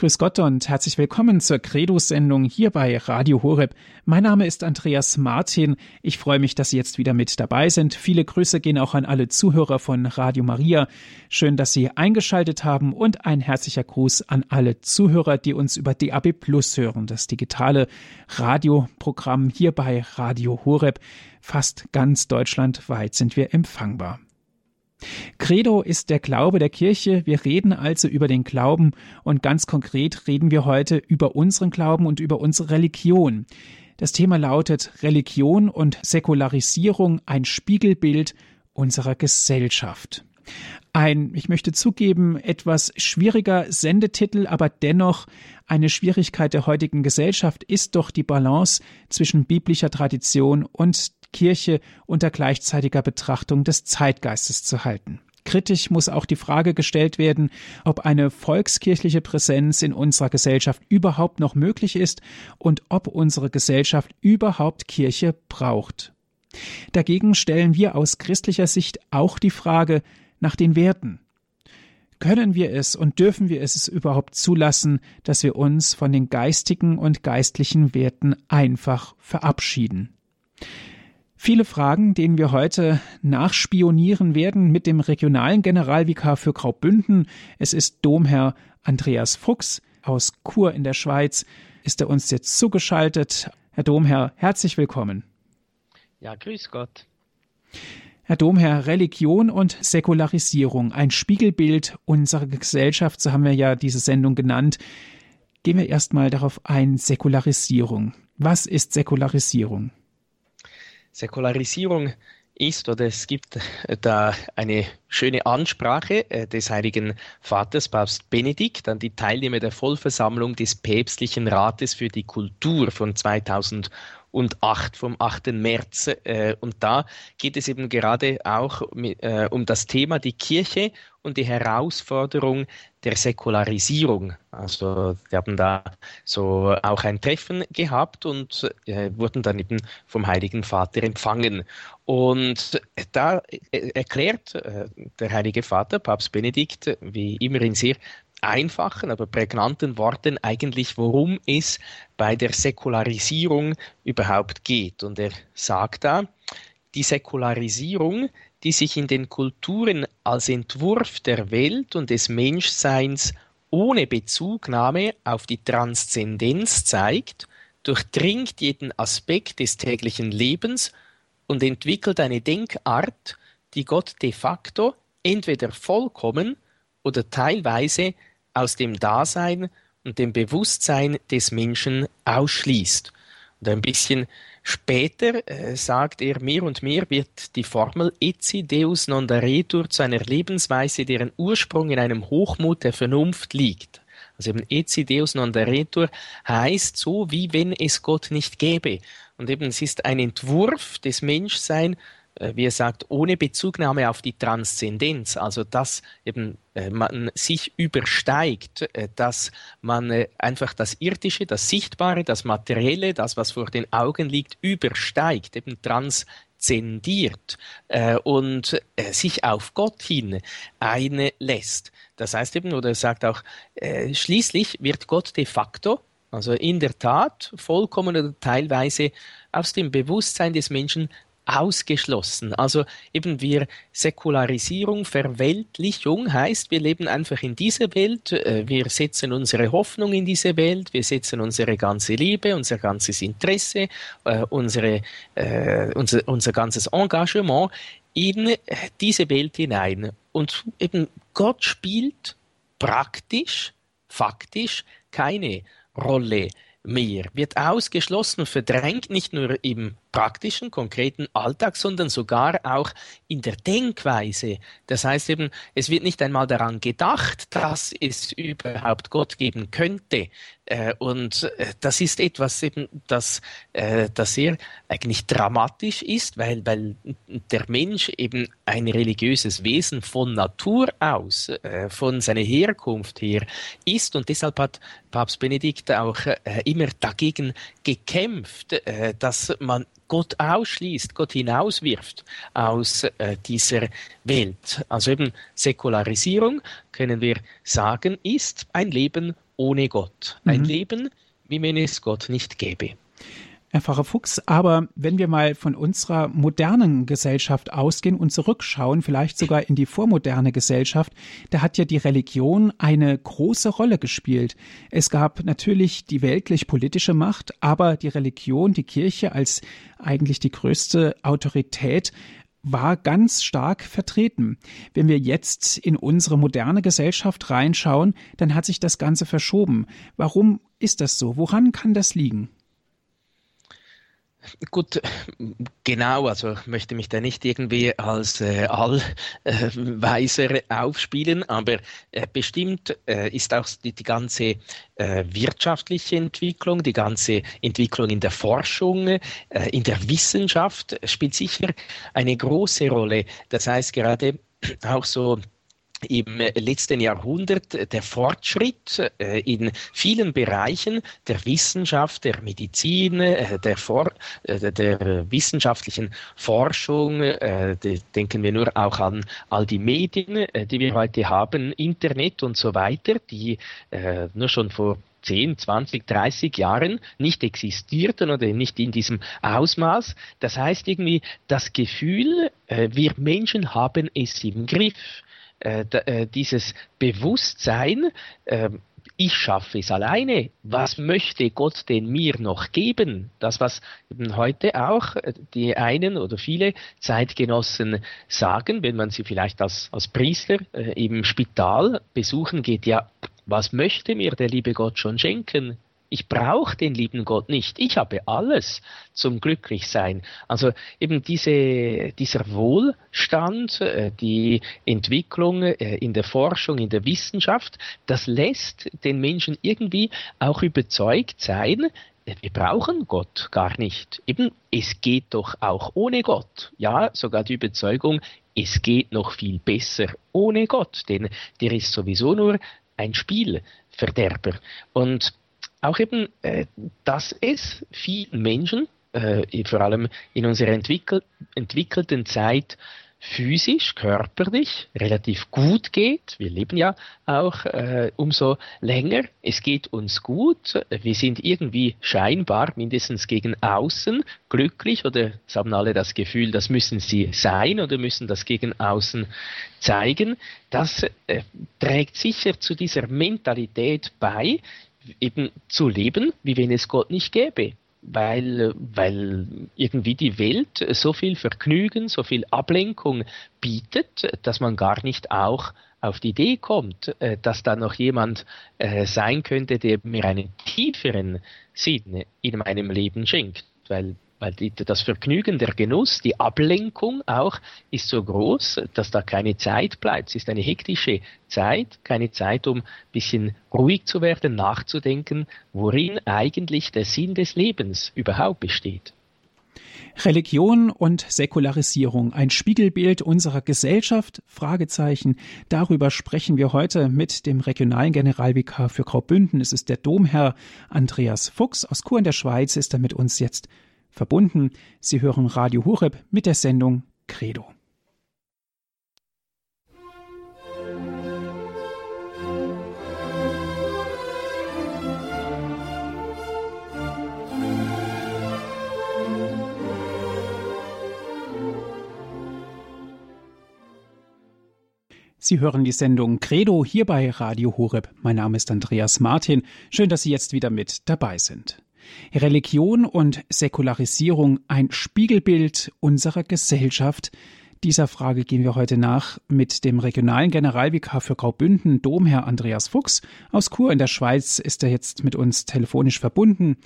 Grüß Gott und herzlich willkommen zur Credo-Sendung hier bei Radio Horeb. Mein Name ist Andreas Martin. Ich freue mich, dass Sie jetzt wieder mit dabei sind. Viele Grüße gehen auch an alle Zuhörer von Radio Maria. Schön, dass Sie eingeschaltet haben und ein herzlicher Gruß an alle Zuhörer, die uns über DAB Plus hören, das digitale Radioprogramm hier bei Radio Horeb. Fast ganz deutschlandweit sind wir empfangbar. Credo ist der Glaube der Kirche. Wir reden also über den Glauben und ganz konkret reden wir heute über unseren Glauben und über unsere Religion. Das Thema lautet Religion und Säkularisierung, ein Spiegelbild unserer Gesellschaft. Ein, ich möchte zugeben, etwas schwieriger Sendetitel, aber dennoch eine Schwierigkeit der heutigen Gesellschaft ist doch die Balance zwischen biblischer Tradition und Kirche unter gleichzeitiger Betrachtung des Zeitgeistes zu halten. Kritisch muss auch die Frage gestellt werden, ob eine volkskirchliche Präsenz in unserer Gesellschaft überhaupt noch möglich ist und ob unsere Gesellschaft überhaupt Kirche braucht. Dagegen stellen wir aus christlicher Sicht auch die Frage nach den Werten. Können wir es und dürfen wir es überhaupt zulassen, dass wir uns von den geistigen und geistlichen Werten einfach verabschieden? Viele Fragen, denen wir heute nachspionieren werden mit dem regionalen Generalvikar für Graubünden. Es ist Domherr Andreas Fuchs aus Chur in der Schweiz. Ist er uns jetzt zugeschaltet? Herr Domherr, herzlich willkommen. Ja, grüß Gott. Herr Domherr, Religion und Säkularisierung, ein Spiegelbild unserer Gesellschaft, so haben wir ja diese Sendung genannt. Gehen wir erstmal darauf ein, Säkularisierung. Was ist Säkularisierung? Säkularisierung ist oder es gibt da eine schöne Ansprache äh, des Heiligen Vaters, Papst Benedikt, an die Teilnehmer der Vollversammlung des Päpstlichen Rates für die Kultur von 2000 und 8 vom 8. März. Äh, und da geht es eben gerade auch äh, um das Thema die Kirche und die Herausforderung der Säkularisierung. Also wir haben da so auch ein Treffen gehabt und äh, wurden dann eben vom Heiligen Vater empfangen. Und da erklärt der Heilige Vater, Papst Benedikt, wie immer in sehr einfachen, aber prägnanten Worten eigentlich, worum es bei der Säkularisierung überhaupt geht. Und er sagt da, die Säkularisierung, die sich in den Kulturen als Entwurf der Welt und des Menschseins ohne Bezugnahme auf die Transzendenz zeigt, durchdringt jeden Aspekt des täglichen Lebens und entwickelt eine Denkart, die Gott de facto entweder vollkommen oder teilweise aus dem Dasein und dem Bewusstsein des Menschen ausschließt. Und ein bisschen später äh, sagt er, mehr und mehr wird die Formel Eci Deus non daretur zu einer Lebensweise, deren Ursprung in einem Hochmut der Vernunft liegt. Also eben Eci Deus non daretur heißt so, wie wenn es Gott nicht gäbe. Und eben es ist ein Entwurf des Menschseins, wie er sagt, ohne Bezugnahme auf die Transzendenz, also dass eben äh, man sich übersteigt, äh, dass man einfach das Irdische, das Sichtbare, das Materielle, das, was vor den Augen liegt, übersteigt, eben transzendiert und sich auf Gott hin einlässt. Das heißt eben, oder er sagt auch, schließlich wird Gott de facto also in der Tat vollkommen oder teilweise aus dem Bewusstsein des Menschen ausgeschlossen. Also eben wir Säkularisierung, Verweltlichung heißt, wir leben einfach in dieser Welt, äh, wir setzen unsere Hoffnung in diese Welt, wir setzen unsere ganze Liebe, unser ganzes Interesse, äh, unsere, äh, unser, unser ganzes Engagement in diese Welt hinein. Und eben Gott spielt praktisch, faktisch keine Rolle mehr, wird ausgeschlossen, verdrängt nicht nur im praktischen, konkreten Alltag, sondern sogar auch in der Denkweise. Das heißt eben, es wird nicht einmal daran gedacht, dass es überhaupt Gott geben könnte. Äh, und äh, das ist etwas eben, das, äh, das sehr eigentlich dramatisch ist, weil, weil der Mensch eben ein religiöses Wesen von Natur aus, von seiner Herkunft her ist. Und deshalb hat Papst Benedikt auch immer dagegen gekämpft, dass man Gott ausschließt, Gott hinauswirft aus äh, dieser Welt. Also eben Säkularisierung, können wir sagen, ist ein Leben ohne Gott. Ein mhm. Leben, wie wenn es Gott nicht gäbe. Herr Pfarrer Fuchs, aber wenn wir mal von unserer modernen Gesellschaft ausgehen und zurückschauen, vielleicht sogar in die vormoderne Gesellschaft, da hat ja die Religion eine große Rolle gespielt. Es gab natürlich die weltlich-politische Macht, aber die Religion, die Kirche als eigentlich die größte Autorität war ganz stark vertreten. Wenn wir jetzt in unsere moderne Gesellschaft reinschauen, dann hat sich das Ganze verschoben. Warum ist das so? Woran kann das liegen? Gut, genau, also möchte mich da nicht irgendwie als äh, Allweiser äh, aufspielen, aber äh, bestimmt äh, ist auch die, die ganze äh, wirtschaftliche Entwicklung, die ganze Entwicklung in der Forschung, äh, in der Wissenschaft spielt sicher eine große Rolle. Das heißt gerade auch so im letzten Jahrhundert der Fortschritt äh, in vielen Bereichen der Wissenschaft, der Medizin, äh, der, For äh, der wissenschaftlichen Forschung. Denken wir nur auch an all die Medien, die wir heute haben, Internet und so weiter, die nur schon vor 10, 20, 30 Jahren nicht existierten oder nicht in diesem Ausmaß. Das heißt irgendwie das Gefühl, wir Menschen haben es im Griff äh, äh, dieses Bewusstsein, äh, ich schaffe es alleine. Was möchte Gott denn mir noch geben? Das, was eben heute auch äh, die einen oder viele Zeitgenossen sagen, wenn man sie vielleicht als, als Priester äh, im Spital besuchen geht, ja, was möchte mir der liebe Gott schon schenken? Ich brauche den lieben Gott nicht. Ich habe alles zum Glücklichsein. Also eben diese, dieser Wohlstand, äh, die Entwicklung äh, in der Forschung, in der Wissenschaft, das lässt den Menschen irgendwie auch überzeugt sein, äh, wir brauchen Gott gar nicht. Eben, es geht doch auch ohne Gott. Ja, sogar die Überzeugung, es geht noch viel besser ohne Gott, denn der ist sowieso nur ein Spielverderber. Und auch eben, äh, dass es vielen Menschen, äh, vor allem in unserer entwickel entwickelten Zeit, physisch, körperlich relativ gut geht. Wir leben ja auch äh, umso länger. Es geht uns gut. Wir sind irgendwie scheinbar, mindestens gegen außen, glücklich oder es haben alle das Gefühl, das müssen sie sein oder müssen das gegen außen zeigen. Das äh, trägt sicher zu dieser Mentalität bei, eben zu leben, wie wenn es Gott nicht gäbe. Weil, weil irgendwie die Welt so viel Vergnügen, so viel Ablenkung bietet, dass man gar nicht auch auf die Idee kommt, äh, dass da noch jemand äh, sein könnte, der mir einen tieferen Sinn in meinem Leben schenkt. Weil weil die, das Vergnügen, der Genuss, die Ablenkung auch ist so groß, dass da keine Zeit bleibt. Es ist eine hektische Zeit, keine Zeit, um ein bisschen ruhig zu werden, nachzudenken, worin eigentlich der Sinn des Lebens überhaupt besteht. Religion und Säkularisierung, ein Spiegelbild unserer Gesellschaft? Fragezeichen. Darüber sprechen wir heute mit dem regionalen Generalvikar für Graubünden. Es ist der Domherr Andreas Fuchs aus Chur in der Schweiz, ist er mit uns jetzt verbunden. Sie hören Radio Horeb mit der Sendung Credo. Sie hören die Sendung Credo hier bei Radio Horeb. Mein Name ist Andreas Martin. Schön, dass Sie jetzt wieder mit dabei sind. Religion und Säkularisierung ein Spiegelbild unserer Gesellschaft? Dieser Frage gehen wir heute nach mit dem regionalen Generalvikar für Graubünden, Domherr Andreas Fuchs. Aus Chur in der Schweiz ist er jetzt mit uns telefonisch verbunden.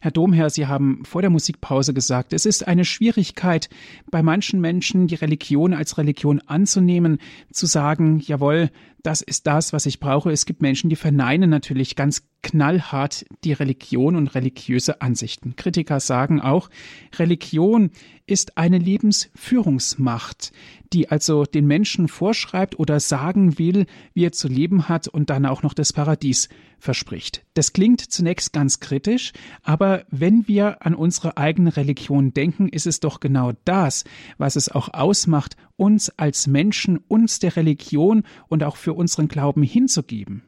Herr Domherr, Sie haben vor der Musikpause gesagt, es ist eine Schwierigkeit, bei manchen Menschen die Religion als Religion anzunehmen, zu sagen, jawohl, das ist das, was ich brauche. Es gibt Menschen, die verneinen natürlich ganz knallhart die Religion und religiöse Ansichten. Kritiker sagen auch, Religion ist eine Lebensführungsmacht, die also den Menschen vorschreibt oder sagen will, wie er zu leben hat und dann auch noch das Paradies verspricht. Das klingt zunächst ganz kritisch, aber wenn wir an unsere eigene Religion denken, ist es doch genau das, was es auch ausmacht, uns als Menschen, uns der Religion und auch für unseren Glauben hinzugeben.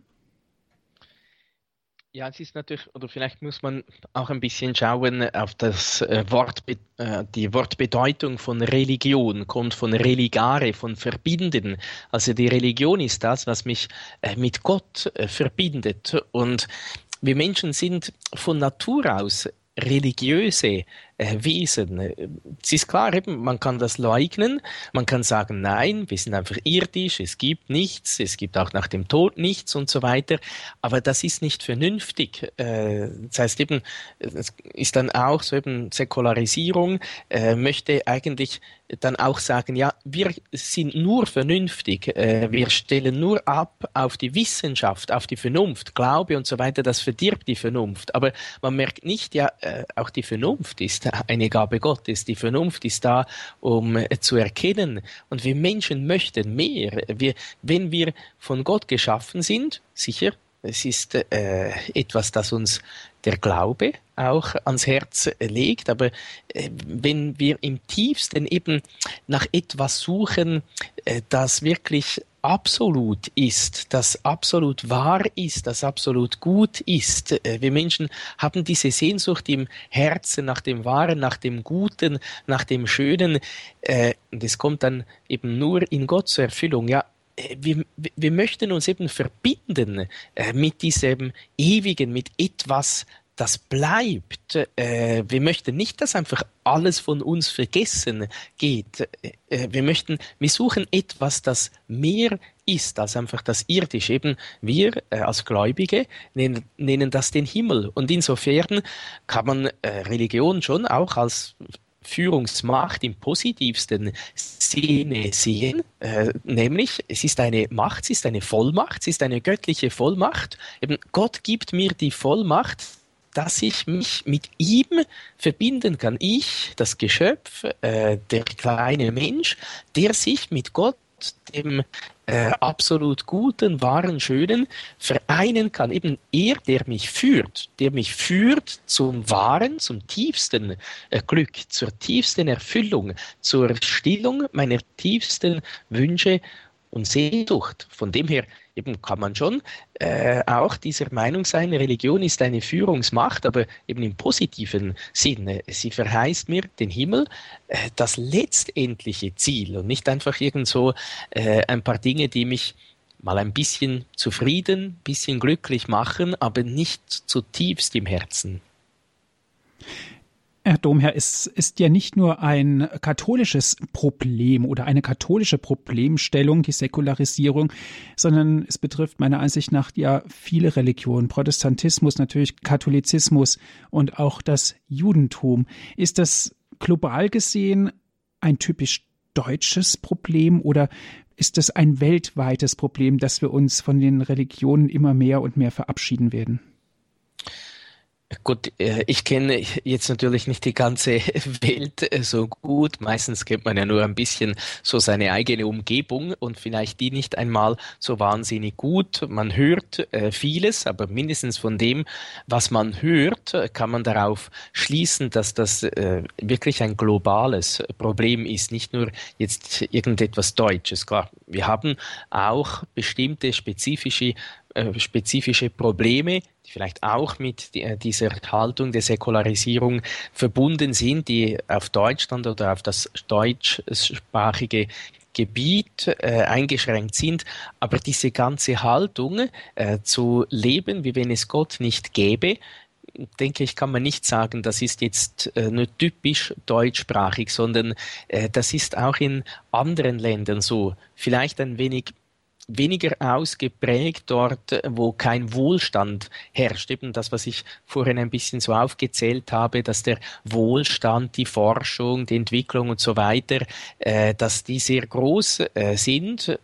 Ja, es ist natürlich, oder vielleicht muss man auch ein bisschen schauen auf das äh, Wort, äh, die Wortbedeutung von Religion, kommt von religare, von verbinden. Also die Religion ist das, was mich äh, mit Gott verbindet. Und wir Menschen sind von Natur aus religiöse äh, Wesen. Es ist klar, eben, man kann das leugnen, man kann sagen, nein, wir sind einfach irdisch, es gibt nichts, es gibt auch nach dem Tod nichts und so weiter, aber das ist nicht vernünftig. Äh, das heißt eben, es ist dann auch so eben Säkularisierung, äh, möchte eigentlich dann auch sagen, ja, wir sind nur vernünftig, äh, wir stellen nur ab auf die Wissenschaft, auf die Vernunft, Glaube und so weiter, das verdirbt die Vernunft. Aber man merkt nicht, ja, äh, auch die Vernunft ist eine Gabe Gottes, die Vernunft ist da, um äh, zu erkennen. Und wir Menschen möchten mehr. Wir, wenn wir von Gott geschaffen sind, sicher, es ist äh, etwas, das uns der Glaube auch ans Herz legt. Aber äh, wenn wir im tiefsten eben nach etwas suchen, äh, das wirklich absolut ist, das absolut wahr ist, das absolut gut ist. Äh, wir Menschen haben diese Sehnsucht im Herzen nach dem Wahren, nach dem Guten, nach dem Schönen. Und es kommt dann eben nur in Gott zur Erfüllung. Ja, wir, wir möchten uns eben verbinden mit diesem Ewigen, mit etwas, das bleibt. Äh, wir möchten nicht, dass einfach alles von uns vergessen geht. Äh, wir möchten, wir suchen etwas, das mehr ist als einfach das Irdische. Eben wir äh, als Gläubige nennen, nennen das den Himmel. Und insofern kann man äh, Religion schon auch als Führungsmacht im positivsten Sinne sehen, äh, nämlich es ist eine Macht, es ist eine Vollmacht, es ist eine göttliche Vollmacht. Eben Gott gibt mir die Vollmacht, dass ich mich mit ihm verbinden kann. Ich, das Geschöpf, äh, der kleine Mensch, der sich mit Gott, dem äh, absolut guten, wahren, schönen, vereinen kann. Eben er, der mich führt, der mich führt zum wahren, zum tiefsten äh, Glück, zur tiefsten Erfüllung, zur Stillung meiner tiefsten Wünsche und Sehnsucht. Von dem her eben kann man schon äh, auch dieser Meinung sein, Religion ist eine Führungsmacht, aber eben im positiven Sinne. Sie verheißt mir den Himmel, äh, das letztendliche Ziel und nicht einfach irgend so äh, ein paar Dinge, die mich mal ein bisschen zufrieden, ein bisschen glücklich machen, aber nicht zutiefst im Herzen. Herr Domherr, es ist ja nicht nur ein katholisches Problem oder eine katholische Problemstellung, die Säkularisierung, sondern es betrifft meiner Ansicht nach ja viele Religionen. Protestantismus, natürlich Katholizismus und auch das Judentum. Ist das global gesehen ein typisch deutsches Problem oder ist es ein weltweites Problem, dass wir uns von den Religionen immer mehr und mehr verabschieden werden? Gut, äh, ich kenne jetzt natürlich nicht die ganze Welt äh, so gut. Meistens kennt man ja nur ein bisschen so seine eigene Umgebung und vielleicht die nicht einmal so wahnsinnig gut. Man hört äh, vieles, aber mindestens von dem, was man hört, kann man darauf schließen, dass das wirklich ein globales Problem ist, nicht nur jetzt irgendetwas Deutsches. Klar, wir haben auch bestimmte spezifische spezifische Probleme, die vielleicht auch mit äh, dieser Haltung der Säkularisierung verbunden sind, die auf Deutschland oder auf das deutschsprachige Gebiet äh, eingeschränkt sind, aber diese ganze Haltung äh, zu leben, wie wenn es Gott nicht gäbe, denke ich, kann man nicht sagen, das ist jetzt äh, nur typisch deutschsprachig, sondern äh, das ist auch in anderen Ländern so. Vielleicht ein wenig weniger ausgeprägt dort, wo kein Wohlstand herrscht. Eben das, was ich vorhin ein bisschen so aufgezählt habe, dass der Wohlstand, die Forschung, die Entwicklung und so weiter, äh, dass die sehr groß äh, sind.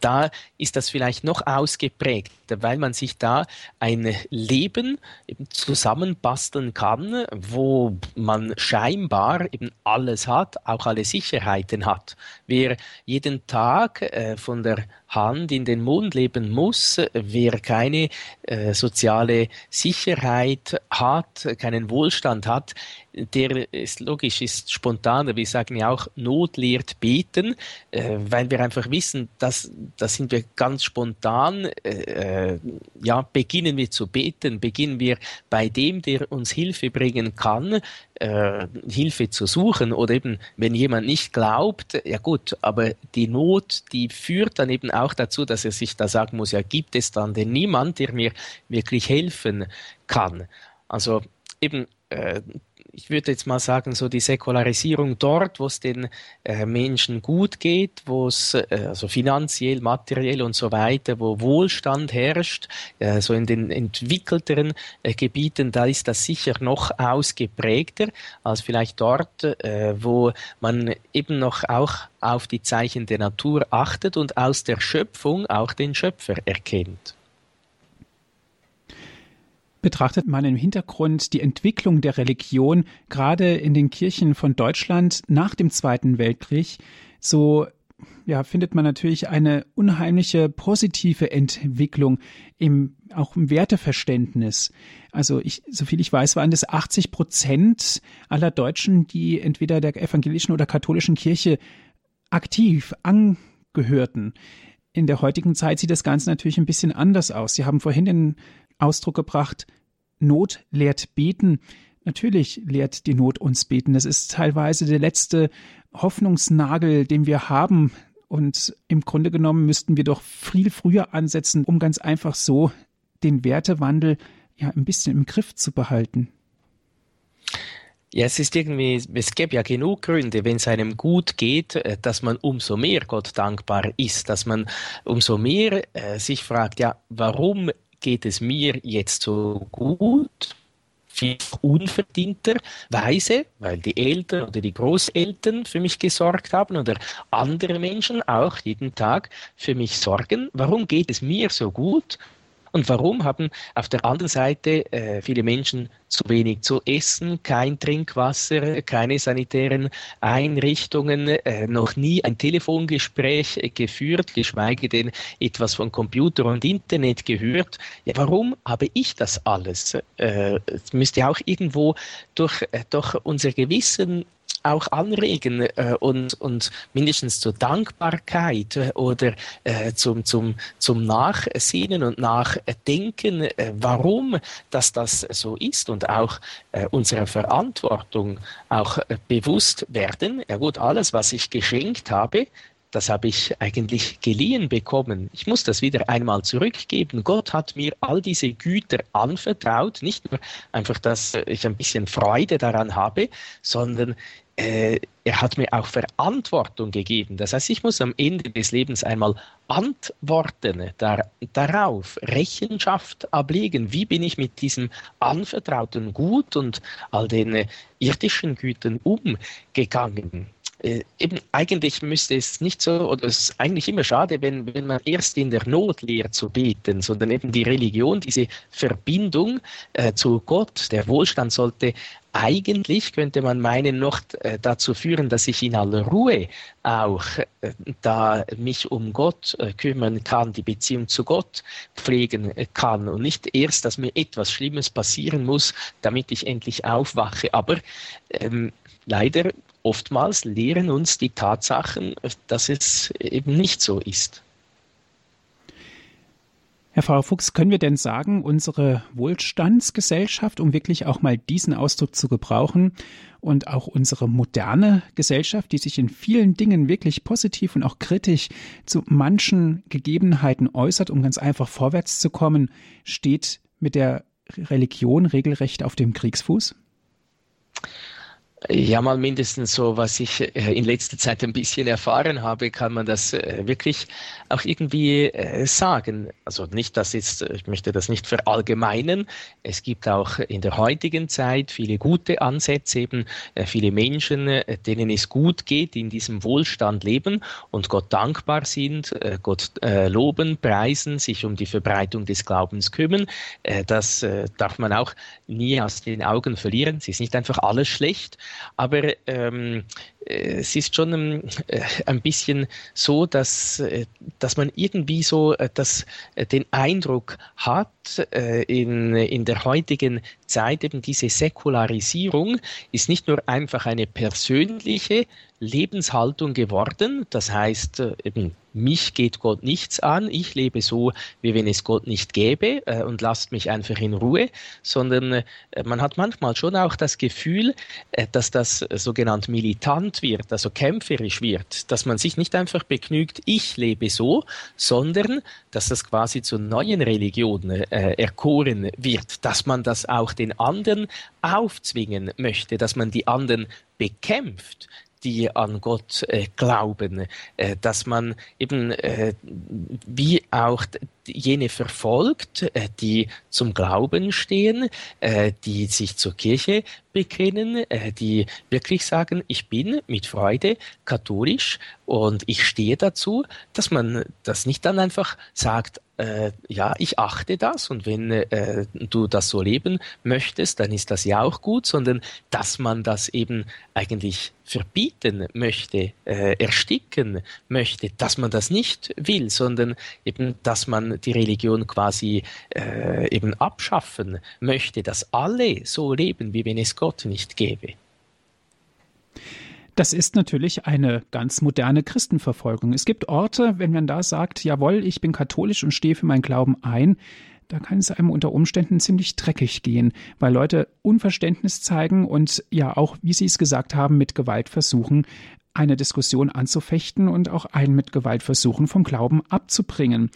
da ist das vielleicht noch ausgeprägt, weil man sich da ein Leben eben zusammenbasteln kann, wo man scheinbar eben alles hat, auch alle Sicherheiten hat. Wer jeden Tag äh, von der Hand in den Mund leben muss, wer keine äh, soziale Sicherheit hat, keinen Wohlstand hat, der ist logisch, ist spontan, wir sagen ja auch, Not lehrt beten, äh, weil wir einfach wissen, dass da sind wir ganz spontan, äh, ja, beginnen wir zu beten, beginnen wir bei dem, der uns Hilfe bringen kann, äh, Hilfe zu suchen oder eben, wenn jemand nicht glaubt, ja gut, aber die Not, die führt dann eben auch dazu, dass er sich da sagen muss, ja, gibt es dann denn niemand, der mir wirklich helfen kann? Also eben, äh, ich würde jetzt mal sagen, so die Säkularisierung dort, wo es den äh, Menschen gut geht, wo es äh, also finanziell, materiell und so weiter, wo Wohlstand herrscht, äh, so in den entwickelteren äh, Gebieten, da ist das sicher noch ausgeprägter als vielleicht dort, äh, wo man eben noch auch auf die Zeichen der Natur achtet und aus der Schöpfung auch den Schöpfer erkennt. Betrachtet man im Hintergrund die Entwicklung der Religion gerade in den Kirchen von Deutschland nach dem Zweiten Weltkrieg, so ja, findet man natürlich eine unheimliche positive Entwicklung im, auch im Werteverständnis. Also ich, soviel ich weiß, waren das 80 Prozent aller Deutschen, die entweder der evangelischen oder katholischen Kirche aktiv angehörten. In der heutigen Zeit sieht das Ganze natürlich ein bisschen anders aus. Sie haben vorhin den Ausdruck gebracht, Not lehrt beten. Natürlich lehrt die Not uns beten. Das ist teilweise der letzte Hoffnungsnagel, den wir haben. Und im Grunde genommen müssten wir doch viel früher ansetzen, um ganz einfach so den Wertewandel ja ein bisschen im Griff zu behalten. Ja, es ist irgendwie, es gäbe ja genug Gründe, wenn es einem gut geht, äh, dass man umso mehr Gott dankbar ist, dass man umso mehr äh, sich fragt, ja, warum geht es mir jetzt so gut, viel unverdienterweise, weil die Eltern oder die Großeltern für mich gesorgt haben oder andere Menschen auch jeden Tag für mich sorgen. Warum geht es mir so gut? Und warum haben auf der anderen Seite äh, viele Menschen zu wenig zu essen, kein Trinkwasser, keine sanitären Einrichtungen, äh, noch nie ein Telefongespräch geführt, geschweige denn etwas von Computer und Internet gehört? Ja, warum habe ich das alles? Äh, es müsste auch irgendwo durch, äh, durch unser Gewissen auch anregen äh, und, und mindestens zur Dankbarkeit äh, oder äh, zum, zum, zum Nachsehnen und Nachdenken, äh, warum dass das so ist und auch äh, unserer Verantwortung auch äh, bewusst werden. Ja gut, alles, was ich geschenkt habe, das habe ich eigentlich geliehen bekommen. Ich muss das wieder einmal zurückgeben. Gott hat mir all diese Güter anvertraut, nicht nur einfach, dass ich ein bisschen Freude daran habe, sondern äh, er hat mir auch Verantwortung gegeben. Das heißt, ich muss am Ende des Lebens einmal antworten dar darauf, Rechenschaft ablegen. Wie bin ich mit diesem anvertrauten Gut und all den äh, irdischen Gütern umgegangen? Äh, eben eigentlich müsste es nicht so, oder es ist eigentlich immer schade, wenn, wenn man erst in der Not lehrt zu beten, sondern eben die Religion, diese Verbindung äh, zu Gott, der Wohlstand sollte eigentlich, könnte man meinen, noch äh, dazu führen, dass ich in aller Ruhe auch äh, da mich um Gott äh, kümmern kann, die Beziehung zu Gott pflegen kann und nicht erst, dass mir etwas Schlimmes passieren muss, damit ich endlich aufwache. Aber ähm, leider oftmals lehren uns die Tatsachen, dass es eben nicht so ist. Herr Frau Fuchs, können wir denn sagen, unsere Wohlstandsgesellschaft, um wirklich auch mal diesen Ausdruck zu gebrauchen, und auch unsere moderne Gesellschaft, die sich in vielen Dingen wirklich positiv und auch kritisch zu manchen Gegebenheiten äußert, um ganz einfach vorwärts zu kommen, steht mit der Religion regelrecht auf dem Kriegsfuß? Ja, mal mindestens so, was ich äh, in letzter Zeit ein bisschen erfahren habe, kann man das äh, wirklich auch irgendwie äh, sagen. Also nicht, dass jetzt, ich möchte das nicht verallgemeinen. Es gibt auch in der heutigen Zeit viele gute Ansätze, eben viele Menschen, denen es gut geht, in diesem Wohlstand leben und Gott dankbar sind, Gott loben, preisen, sich um die Verbreitung des Glaubens kümmern. Das darf man auch nie aus den Augen verlieren. Es ist nicht einfach alles schlecht. Aber ähm, äh, es ist schon ähm, äh, ein bisschen so, dass, äh, dass man irgendwie so dass, den Eindruck hat, in, in der heutigen Zeit eben diese Säkularisierung ist nicht nur einfach eine persönliche Lebenshaltung geworden, das heißt eben mich geht Gott nichts an, ich lebe so, wie wenn es Gott nicht gäbe äh, und lasst mich einfach in Ruhe, sondern äh, man hat manchmal schon auch das Gefühl, äh, dass das sogenannt militant wird, also kämpferisch wird, dass man sich nicht einfach begnügt, ich lebe so, sondern dass das quasi zur neuen Religion äh, erkoren wird, dass man das auch den anderen aufzwingen möchte, dass man die anderen bekämpft, die an Gott äh, glauben, äh, dass man eben äh, wie auch jene verfolgt, äh, die zum Glauben stehen, äh, die sich zur Kirche bekennen, äh, die wirklich sagen, ich bin mit Freude katholisch und ich stehe dazu, dass man das nicht dann einfach sagt, ja, ich achte das und wenn du das so leben möchtest, dann ist das ja auch gut, sondern dass man das eben eigentlich verbieten möchte, ersticken möchte, dass man das nicht will, sondern eben, dass man die Religion quasi äh, eben abschaffen möchte, dass alle so leben, wie wenn es Gott nicht gäbe. Das ist natürlich eine ganz moderne Christenverfolgung. Es gibt Orte, wenn man da sagt, jawohl, ich bin katholisch und stehe für meinen Glauben ein, da kann es einem unter Umständen ziemlich dreckig gehen, weil Leute Unverständnis zeigen und ja auch, wie Sie es gesagt haben, mit Gewalt versuchen, eine Diskussion anzufechten und auch einen mit Gewalt versuchen, vom Glauben abzubringen.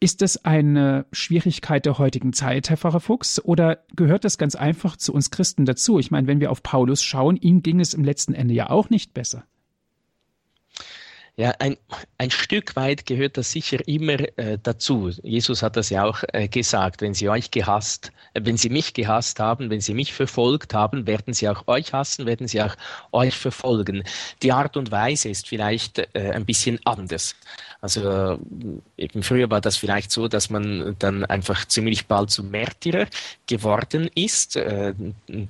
Ist das eine Schwierigkeit der heutigen Zeit, Herr Pfarrer Fuchs, oder gehört das ganz einfach zu uns Christen dazu? Ich meine, wenn wir auf Paulus schauen, ihm ging es im letzten Ende ja auch nicht besser. Ja, ein, ein Stück weit gehört das sicher immer äh, dazu. Jesus hat das ja auch äh, gesagt, wenn sie euch gehasst, äh, wenn sie mich gehasst haben, wenn sie mich verfolgt haben, werden sie auch euch hassen, werden sie auch euch verfolgen. Die Art und Weise ist vielleicht äh, ein bisschen anders. Also eben früher war das vielleicht so, dass man dann einfach ziemlich bald zum Märtyrer geworden ist. Äh,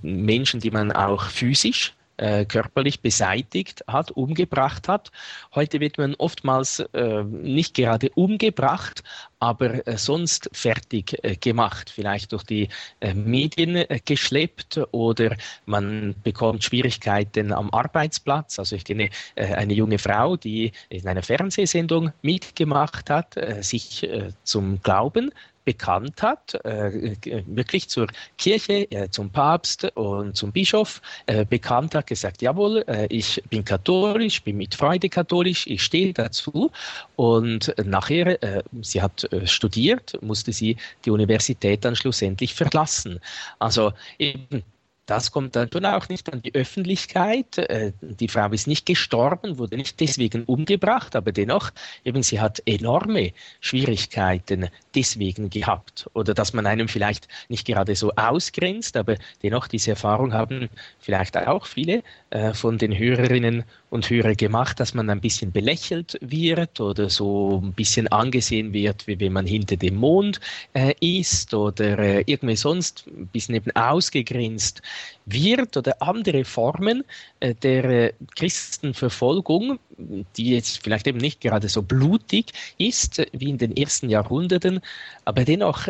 Menschen, die man auch physisch äh, körperlich beseitigt hat, umgebracht hat. Heute wird man oftmals äh, nicht gerade umgebracht, aber äh, sonst fertig äh, gemacht, vielleicht durch die äh, Medien geschleppt oder man bekommt Schwierigkeiten am Arbeitsplatz. Also ich kenne eine junge Frau, die in einer Fernsehsendung mitgemacht hat, sich zum Glauben bekannt hat, äh, wirklich zur Kirche, äh, zum Papst und zum Bischof äh, bekannt hat, gesagt, jawohl, äh, ich bin katholisch, bin mit Freude katholisch, ich stehe dazu. Und nachher, äh, sie hat äh, studiert, musste sie die Universität dann schlussendlich verlassen. Also eben das kommt dann auch nicht an die Öffentlichkeit. Äh, die Frau ist nicht gestorben, wurde nicht deswegen umgebracht, aber dennoch, eben sie hat enorme Schwierigkeiten deswegen gehabt. Oder dass man einem vielleicht nicht gerade so ausgrenzt, aber dennoch diese Erfahrung haben vielleicht auch viele von den Hörerinnen und Hörern gemacht, dass man ein bisschen belächelt wird oder so ein bisschen angesehen wird, wie wenn man hinter dem Mond äh, ist oder irgendwie sonst ein bisschen eben ausgegrenzt wird oder andere Formen äh, der äh, Christenverfolgung, die jetzt vielleicht eben nicht gerade so blutig ist äh, wie in den ersten Jahrhunderten, aber dennoch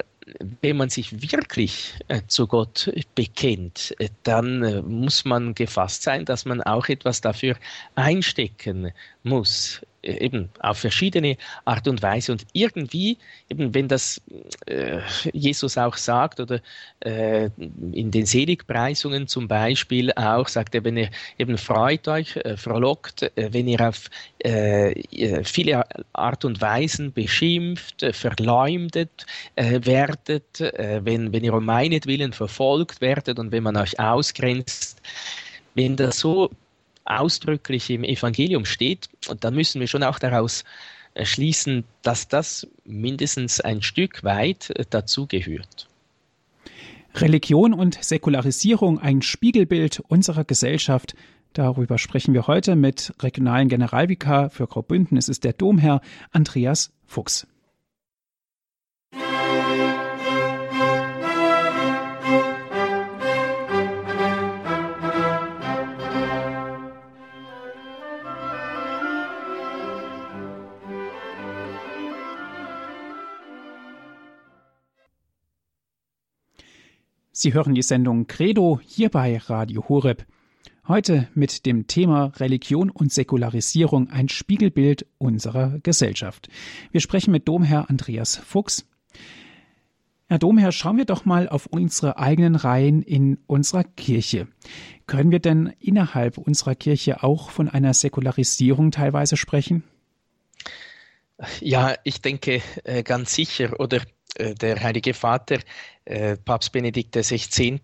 wenn man sich wirklich äh, zu Gott bekennt, äh, dann äh, muss man gefasst sein, dass man auch etwas dafür einstecken muss eben auf verschiedene Art und Weise. Und irgendwie, eben wenn das äh, Jesus auch sagt oder äh, in den Seligpreisungen zum Beispiel auch, sagt er, wenn ihr eben freut euch, äh, frohlockt, äh, wenn ihr auf äh, viele Art und Weisen beschimpft, äh, verleumdet werdet, wenn, wenn ihr um meinetwillen verfolgt werdet und wenn man euch ausgrenzt, wenn das so ausdrücklich im Evangelium steht, dann müssen wir schon auch daraus äh, schließen, dass das mindestens ein Stück weit äh, dazugehört. Religion und Säkularisierung ein Spiegelbild unserer Gesellschaft. Darüber sprechen wir heute mit regionalen Generalvikar für Graubünden. Es ist der Domherr Andreas Fuchs. Sie hören die Sendung Credo hier bei Radio Horeb. Heute mit dem Thema Religion und Säkularisierung ein Spiegelbild unserer Gesellschaft. Wir sprechen mit Domherr Andreas Fuchs. Herr Domherr, schauen wir doch mal auf unsere eigenen Reihen in unserer Kirche. Können wir denn innerhalb unserer Kirche auch von einer Säkularisierung teilweise sprechen? Ja, ich denke äh, ganz sicher. Oder der Heilige Vater, äh, Papst Benedikt XVI.,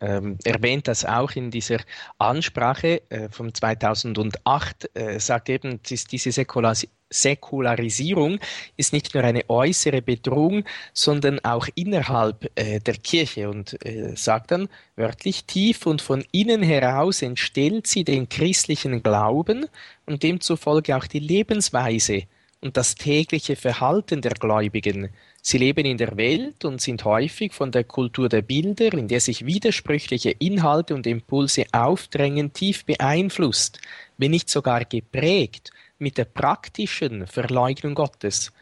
ähm, erwähnt das auch in dieser Ansprache äh, von 2008, äh, sagt eben, diese Säkularisierung Säkularisierung ist nicht nur eine äußere Bedrohung, sondern auch innerhalb äh, der Kirche und äh, sagt dann wörtlich tief und von innen heraus entstellt sie den christlichen Glauben und demzufolge auch die Lebensweise und das tägliche Verhalten der Gläubigen. Sie leben in der Welt und sind häufig von der Kultur der Bilder, in der sich widersprüchliche Inhalte und Impulse aufdrängen, tief beeinflusst, wenn nicht sogar geprägt mit der praktischen Verleugnung Gottes.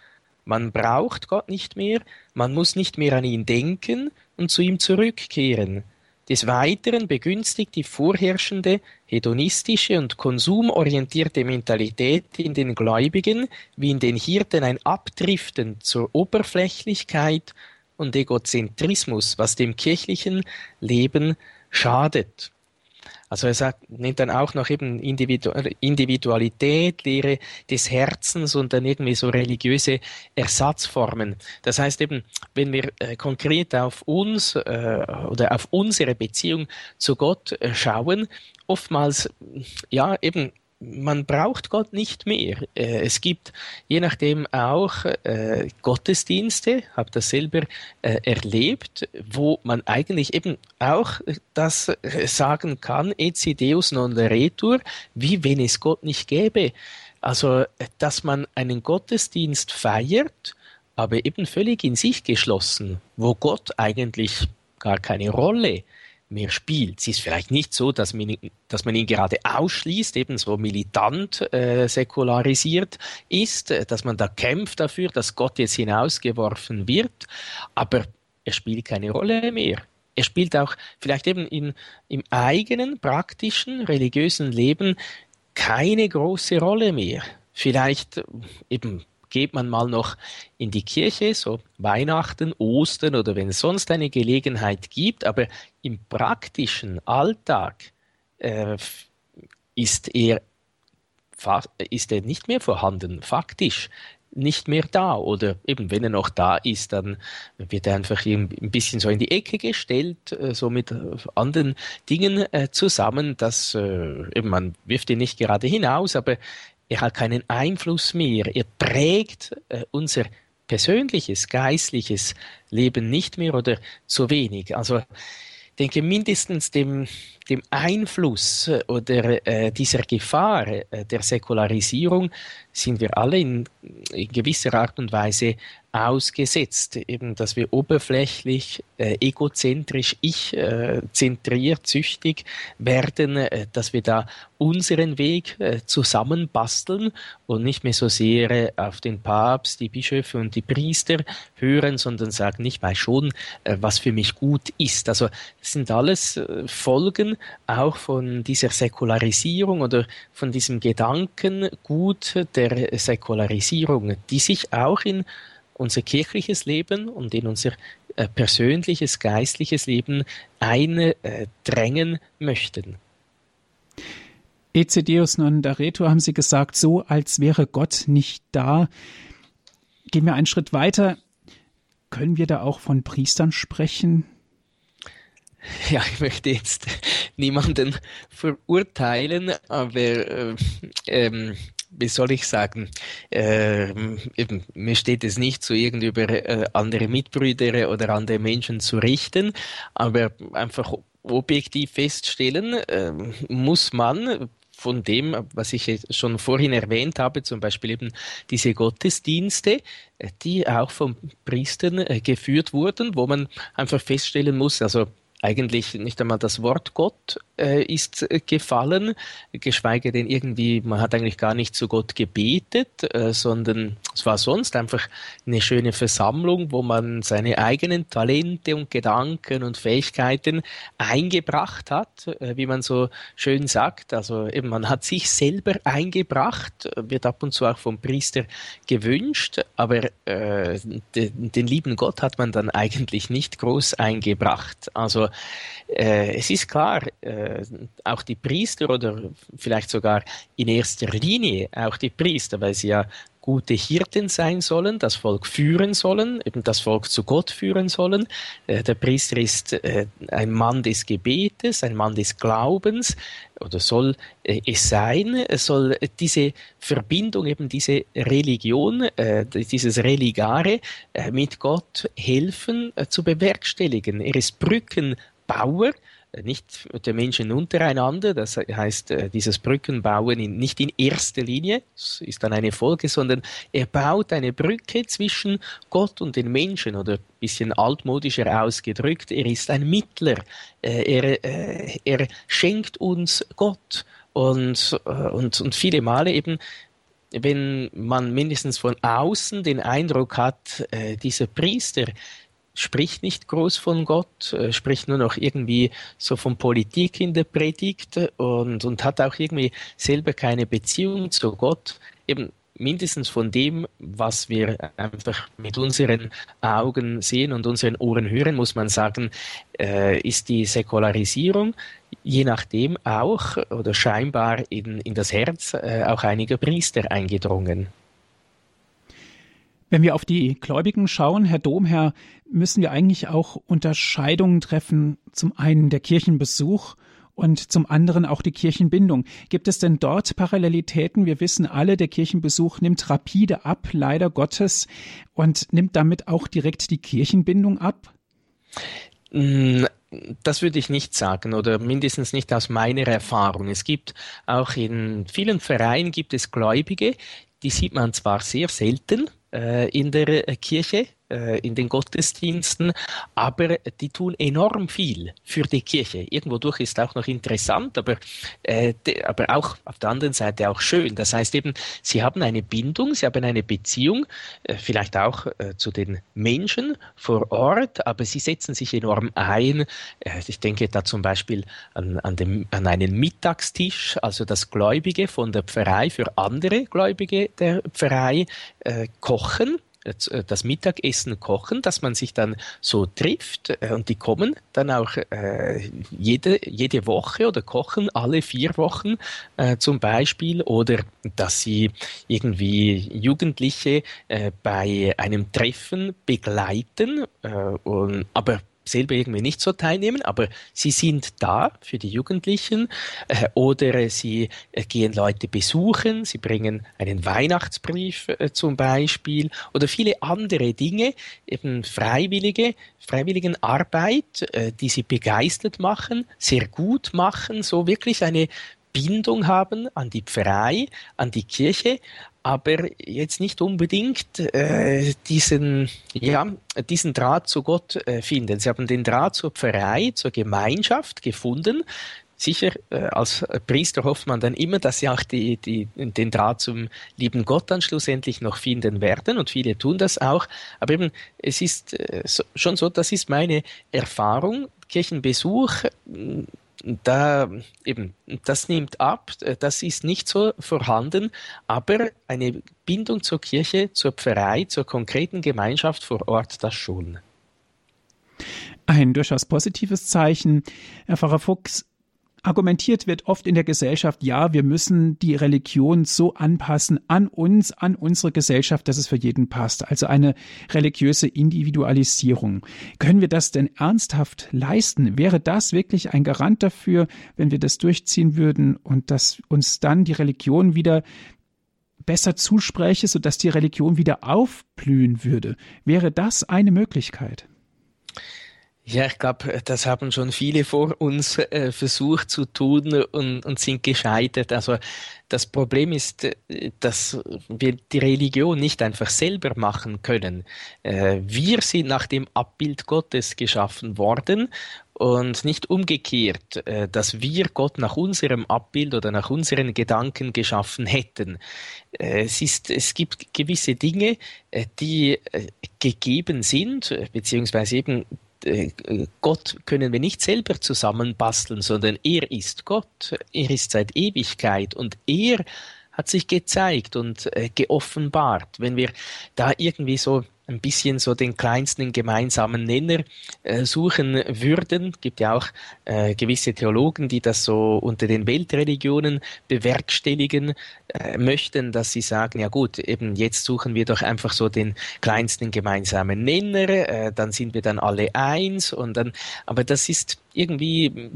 Man braucht Gott nicht mehr, man muss nicht mehr an ihn denken und zu ihm zurückkehren. Des Weiteren begünstigt die vorherrschende hedonistische und konsumorientierte Mentalität in den Gläubigen wie in den Hirten ein Abdriften zur Oberflächlichkeit und Egozentrismus, was dem kirchlichen Leben schadet. Also er sagt, nennt dann auch noch eben Individualität, Lehre des Herzens und dann irgendwie so religiöse Ersatzformen. Das heißt eben, wenn wir äh, konkret auf uns äh, oder auf unsere Beziehung zu Gott äh, schauen, oftmals ja eben man braucht Gott nicht mehr. Äh, es gibt je nachdem auch äh, Gottesdienste, habe das selber äh, erlebt, wo man eigentlich eben auch das äh, sagen kann, eci deus non retur, wie wenn es Gott nicht gäbe. Also, dass man einen Gottesdienst feiert, aber eben völlig in sich geschlossen, wo Gott eigentlich gar keine Rolle mehr spielt. Es ist vielleicht nicht so, dass man, dass man ihn gerade ausschließt, ebenso militant äh, säkularisiert ist, äh, dass man da kämpft dafür, dass Gott jetzt hinausgeworfen wird, aber er spielt keine Rolle mehr. Er spielt auch vielleicht eben in, im eigenen, praktischen, religiösen Leben keine große Rolle mehr. Vielleicht eben geht man mal noch in die Kirche, so Weihnachten, Ostern oder wenn es sonst eine Gelegenheit gibt, aber im praktischen Alltag äh, ist er ist er nicht mehr vorhanden, faktisch nicht mehr da. Oder eben wenn er noch da ist, dann wird er einfach ein bisschen so in die Ecke gestellt, äh, so mit anderen Dingen äh, zusammen, dass äh, eben man wirft ihn nicht gerade hinaus, aber er hat keinen Einfluss mehr. Er prägt äh, unser persönliches, geistliches Leben nicht mehr oder zu wenig. Also ich denke mindestens dem, dem Einfluss äh, oder äh, dieser Gefahr äh, der Säkularisierung sind wir alle in, in gewisser Art und Weise ausgesetzt, eben, dass wir oberflächlich, äh, egozentrisch, ich-zentriert, äh, süchtig werden, äh, dass wir da unseren Weg äh, zusammenbasteln und nicht mehr so sehr äh, auf den Papst, die Bischöfe und die Priester hören, sondern sagen, ich weiß schon, äh, was für mich gut ist. Also sind alles Folgen auch von dieser Säkularisierung oder von diesem Gedankengut der Säkularisierung, die sich auch in unser kirchliches Leben und in unser äh, persönliches, geistliches Leben eindrängen möchten. Ecedeus non daretur haben Sie gesagt, so als wäre Gott nicht da. Gehen wir einen Schritt weiter. Können wir da auch von Priestern sprechen? Ja, ich möchte jetzt niemanden verurteilen, aber äh, ähm, wie soll ich sagen, äh, eben, mir steht es nicht so irgendwie über äh, andere Mitbrüder oder andere Menschen zu richten, aber einfach objektiv feststellen äh, muss man von dem, was ich schon vorhin erwähnt habe, zum Beispiel eben diese Gottesdienste, äh, die auch von Priestern äh, geführt wurden, wo man einfach feststellen muss, also eigentlich nicht einmal das Wort Gott äh, ist äh, gefallen, geschweige denn irgendwie, man hat eigentlich gar nicht zu Gott gebetet, äh, sondern es war sonst einfach eine schöne Versammlung, wo man seine eigenen Talente und Gedanken und Fähigkeiten eingebracht hat, äh, wie man so schön sagt. Also eben, man hat sich selber eingebracht, wird ab und zu auch vom Priester gewünscht, aber äh, den, den lieben Gott hat man dann eigentlich nicht groß eingebracht. Also äh, es ist klar, äh, auch die Priester oder vielleicht sogar in erster Linie auch die Priester, weil sie ja gute Hirten sein sollen, das Volk führen sollen, eben das Volk zu Gott führen sollen. Äh, der Priester ist äh, ein Mann des Gebetes, ein Mann des Glaubens oder soll äh, es sein, soll diese Verbindung, eben diese Religion, dieses Religare mit Gott helfen zu bewerkstelligen. Er ist Brücken Bauer, äh, nicht der Menschen untereinander, das heißt äh, dieses Brückenbauen in, nicht in erster Linie, das ist dann eine Folge, sondern er baut eine Brücke zwischen Gott und den Menschen. Oder ein bisschen altmodischer ausgedrückt, er ist ein Mittler, äh, er, er schenkt uns Gott. Und, und, und viele Male eben wenn man mindestens von außen den Eindruck hat, dieser Priester, spricht nicht groß von Gott, äh, spricht nur noch irgendwie so von Politik in der Predigt und, und hat auch irgendwie selber keine Beziehung zu Gott. Eben mindestens von dem, was wir einfach mit unseren Augen sehen und unseren Ohren hören, muss man sagen, äh, ist die Säkularisierung je nachdem auch oder scheinbar in, in das Herz äh, auch einiger Priester eingedrungen. Wenn wir auf die Gläubigen schauen, Herr Domherr, müssen wir eigentlich auch Unterscheidungen treffen. Zum einen der Kirchenbesuch und zum anderen auch die Kirchenbindung. Gibt es denn dort Parallelitäten? Wir wissen alle, der Kirchenbesuch nimmt rapide ab, leider Gottes, und nimmt damit auch direkt die Kirchenbindung ab? Mm, das würde ich nicht sagen oder mindestens nicht aus meiner Erfahrung. Es gibt auch in vielen Vereinen gibt es Gläubige, die sieht man zwar sehr selten, in der äh, Kirche, äh, in den Gottesdiensten, aber die tun enorm viel für die Kirche. Irgendwo durch ist auch noch interessant, aber, äh, aber auch auf der anderen Seite auch schön. Das heißt eben, sie haben eine Bindung, sie haben eine Beziehung, äh, vielleicht auch äh, zu den Menschen vor Ort, aber sie setzen sich enorm ein. Äh, ich denke da zum Beispiel an, an, dem, an einen Mittagstisch, also das Gläubige von der Pfarrei für andere Gläubige der Pfarrei äh, kochen äh, das Mittagessen kochen, dass man sich dann so trifft äh, und die kommen dann auch äh, jede, jede Woche oder kochen alle vier Wochen äh, zum Beispiel oder dass sie irgendwie Jugendliche äh, bei einem Treffen begleiten, äh, und, aber selber irgendwie nicht so teilnehmen, aber sie sind da für die Jugendlichen äh, oder sie äh, gehen Leute besuchen, sie bringen einen Weihnachtsbrief äh, zum Beispiel oder viele andere Dinge, eben freiwillige, freiwilligen Arbeit, äh, die sie begeistert machen, sehr gut machen, so wirklich eine Bindung haben an die Pfarrei, an die Kirche, aber jetzt nicht unbedingt äh, diesen, ja, diesen Draht zu Gott äh, finden. Sie haben den Draht zur Pfarrei, zur Gemeinschaft gefunden. Sicher, äh, als Priester hofft man dann immer, dass sie auch die, die, den Draht zum lieben Gott dann schlussendlich noch finden werden und viele tun das auch. Aber eben, es ist äh, so, schon so, das ist meine Erfahrung. Kirchenbesuch da eben, das nimmt ab, das ist nicht so vorhanden, aber eine Bindung zur Kirche, zur Pfarrei, zur konkreten Gemeinschaft vor Ort, das schon. Ein durchaus positives Zeichen. Herr Pfarrer Fuchs, Argumentiert wird oft in der Gesellschaft, ja, wir müssen die Religion so anpassen an uns, an unsere Gesellschaft, dass es für jeden passt. Also eine religiöse Individualisierung. Können wir das denn ernsthaft leisten? Wäre das wirklich ein Garant dafür, wenn wir das durchziehen würden und dass uns dann die Religion wieder besser zuspräche, sodass die Religion wieder aufblühen würde? Wäre das eine Möglichkeit? Ja, ich glaube, das haben schon viele vor uns äh, versucht zu tun und, und sind gescheitert. Also das Problem ist, äh, dass wir die Religion nicht einfach selber machen können. Äh, wir sind nach dem Abbild Gottes geschaffen worden und nicht umgekehrt, äh, dass wir Gott nach unserem Abbild oder nach unseren Gedanken geschaffen hätten. Es, ist, es gibt gewisse Dinge, die gegeben sind, beziehungsweise eben äh, Gott können wir nicht selber zusammenbasteln, sondern er ist Gott, er ist seit Ewigkeit und er hat sich gezeigt und äh, geoffenbart. Wenn wir da irgendwie so ein bisschen so den kleinsten gemeinsamen Nenner äh, suchen würden. Gibt ja auch äh, gewisse Theologen, die das so unter den Weltreligionen bewerkstelligen äh, möchten, dass sie sagen, ja gut, eben jetzt suchen wir doch einfach so den kleinsten gemeinsamen Nenner, dann sind wir dann alle eins und dann, aber das ist irgendwie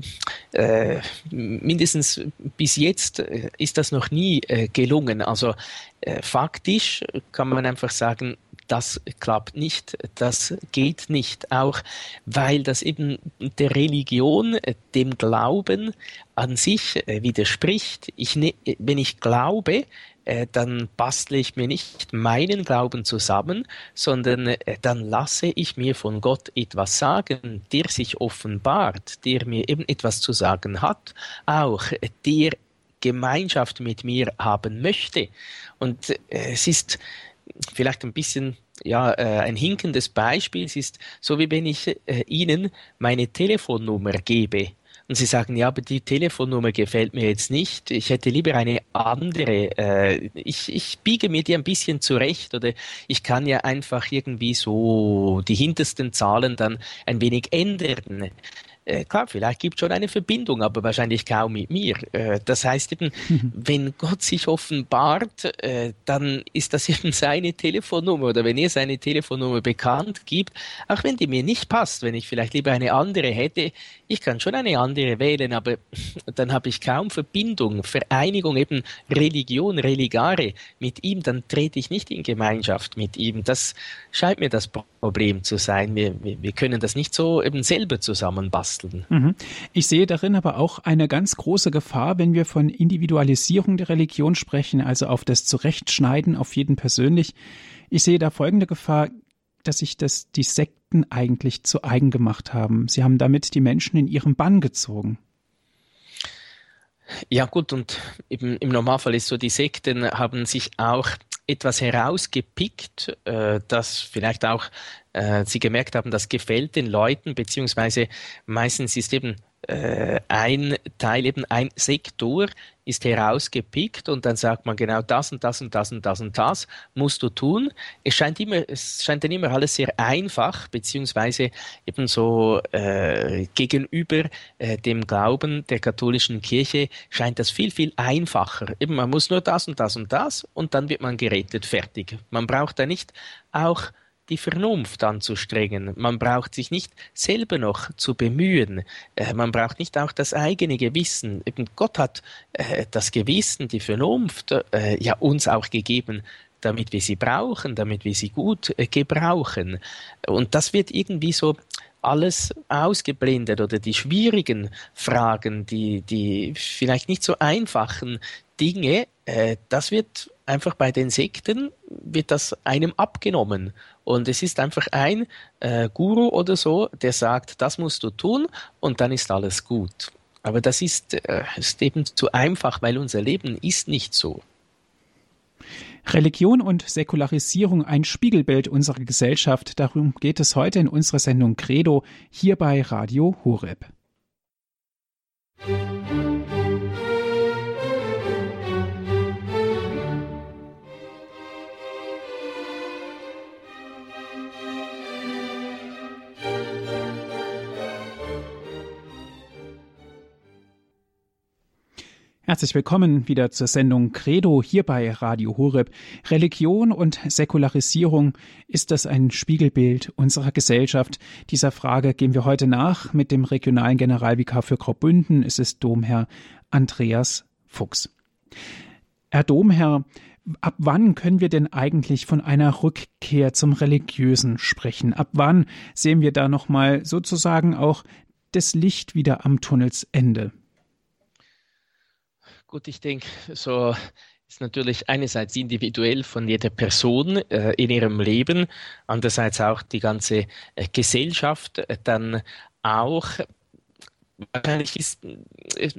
äh, mindestens bis jetzt ist das noch nie äh, gelungen. Also äh, faktisch kann man einfach sagen, das klappt nicht, das geht nicht, auch weil das eben der Religion, äh, dem Glauben an sich äh, widerspricht. Ich, ne, wenn ich glaube, äh, dann bastle ich mir nicht meinen Glauben zusammen, sondern dann lasse ich mir von Gott etwas sagen, der sich offenbart, der mir eben etwas zu sagen hat, auch der Gemeinschaft mit mir haben möchte. Und es ist vielleicht ein bisschen ja, äh, ein hinkendes Beispiel. Ist so, wie wenn ich äh, Ihnen meine Telefonnummer gebe. Und Sie sagen, ja, aber die Telefonnummer gefällt mir jetzt nicht. Ich hätte lieber eine andere. Äh, ich, ich biege mir die ein bisschen zurecht oder ich kann ja einfach irgendwie so die hintersten Zahlen dann ein wenig ändern äh, klar, vielleicht gibt es schon eine Verbindung, aber wahrscheinlich kaum mit mir. Äh, das heißt eben, wenn Gott sich offenbart, äh, dann ist das eben seine Telefonnummer oder wenn er seine Telefonnummer bekannt gibt, auch wenn die mir nicht passt, wenn ich vielleicht lieber eine andere hätte, ich kann schon eine andere wählen, aber dann habe ich kaum Verbindung, Vereinigung, eben Religion, Religare mit ihm, dann trete ich nicht in Gemeinschaft mit ihm. Das scheint mir das Problem zu sein. Wir, wir, wir können das nicht so eben selber zusammenbasteln. Mhm. Ich sehe darin aber auch eine ganz große Gefahr, wenn wir von Individualisierung der Religion sprechen, also auf das Zurechtschneiden auf jeden persönlich. Ich sehe da folgende Gefahr dass sich das die Sekten eigentlich zu eigen gemacht haben. Sie haben damit die Menschen in ihren Bann gezogen. Ja gut, und eben im Normalfall ist so, die Sekten haben sich auch etwas herausgepickt, äh, das vielleicht auch äh, sie gemerkt haben, das gefällt den Leuten, beziehungsweise meistens ist eben ein Teil, eben ein Sektor ist herausgepickt und dann sagt man genau das und das und das und das und das musst du tun. Es scheint immer, es scheint dann immer alles sehr einfach, beziehungsweise eben so äh, gegenüber äh, dem Glauben der katholischen Kirche scheint das viel, viel einfacher. Eben man muss nur das und das und das und dann wird man gerettet, fertig. Man braucht da nicht auch die Vernunft anzustrengen. Man braucht sich nicht selber noch zu bemühen. Äh, man braucht nicht auch das eigene Gewissen. Eben Gott hat äh, das Gewissen, die Vernunft äh, ja uns auch gegeben, damit wir sie brauchen, damit wir sie gut äh, gebrauchen. Und das wird irgendwie so alles ausgeblendet oder die schwierigen Fragen, die, die vielleicht nicht so einfachen Dinge, äh, das wird einfach bei den Sekten, wird das einem abgenommen. Und es ist einfach ein äh, Guru oder so, der sagt, das musst du tun und dann ist alles gut. Aber das ist, äh, ist eben zu einfach, weil unser Leben ist nicht so. Religion und Säkularisierung ein Spiegelbild unserer Gesellschaft. Darum geht es heute in unserer Sendung Credo hier bei Radio Horeb. Herzlich willkommen wieder zur Sendung Credo hier bei Radio Horeb. Religion und Säkularisierung, ist das ein Spiegelbild unserer Gesellschaft? Dieser Frage gehen wir heute nach mit dem regionalen Generalvikar für Graubünden. Es ist Domherr Andreas Fuchs. Herr Domherr, ab wann können wir denn eigentlich von einer Rückkehr zum Religiösen sprechen? Ab wann sehen wir da nochmal sozusagen auch das Licht wieder am Tunnelsende? Gut, ich denke, so ist natürlich einerseits individuell von jeder Person äh, in ihrem Leben, andererseits auch die ganze äh, Gesellschaft, äh, dann auch wahrscheinlich ist, äh,